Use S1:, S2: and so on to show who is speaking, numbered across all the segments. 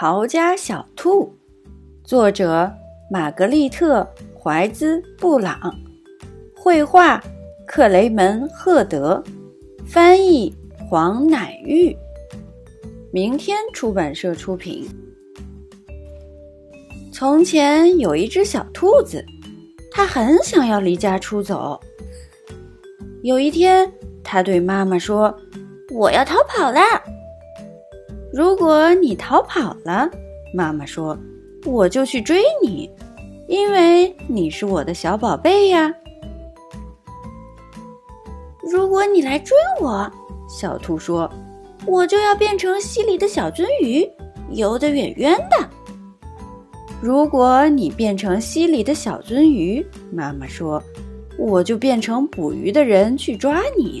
S1: 逃家小兔，作者玛格丽特·怀兹·布朗，绘画克雷门·赫德，翻译黄乃玉，明天出版社出品。从前有一只小兔子，它很想要离家出走。有一天，它对妈妈说：“我要逃跑啦！”如果你逃跑了，妈妈说，我就去追你，因为你是我的小宝贝呀。如果你来追我，小兔说，我就要变成溪里的小鳟鱼，游得远远的。如果你变成溪里的小鳟鱼，妈妈说，我就变成捕鱼的人去抓你。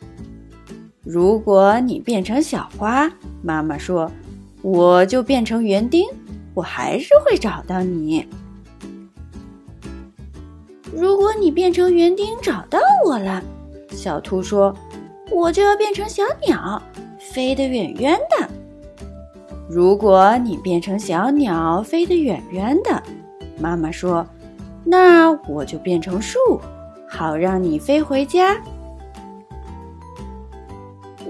S1: 如果你变成小花，妈妈说，我就变成园丁，我还是会找到你。如果你变成园丁找到我了，小兔说，我就要变成小鸟，飞得远远的。如果你变成小鸟，飞得远远的，妈妈说，那我就变成树，好让你飞回家。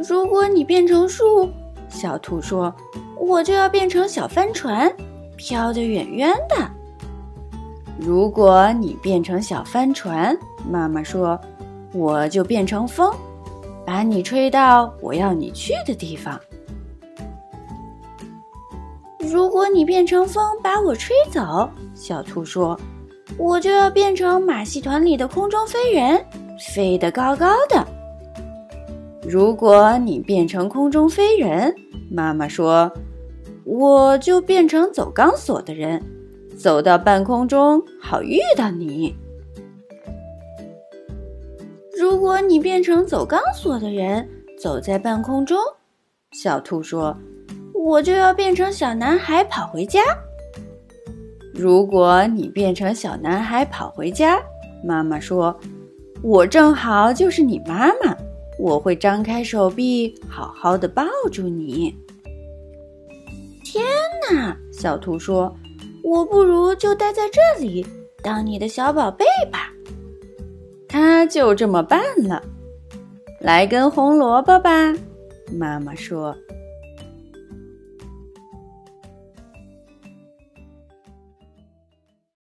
S1: 如果你变成树，小兔说：“我就要变成小帆船，飘得远远的。”如果你变成小帆船，妈妈说：“我就变成风，把你吹到我要你去的地方。”如果你变成风把我吹走，小兔说：“我就要变成马戏团里的空中飞人，飞得高高的。”如果你变成空中飞人，妈妈说，我就变成走钢索的人，走到半空中好遇到你。如果你变成走钢索的人，走在半空中，小兔说，我就要变成小男孩跑回家。如果你变成小男孩跑回家，妈妈说，我正好就是你妈妈。我会张开手臂，好好的抱住你。天哪，小兔说：“我不如就待在这里，当你的小宝贝吧。”他就这么办了。来根红萝卜吧，妈妈说。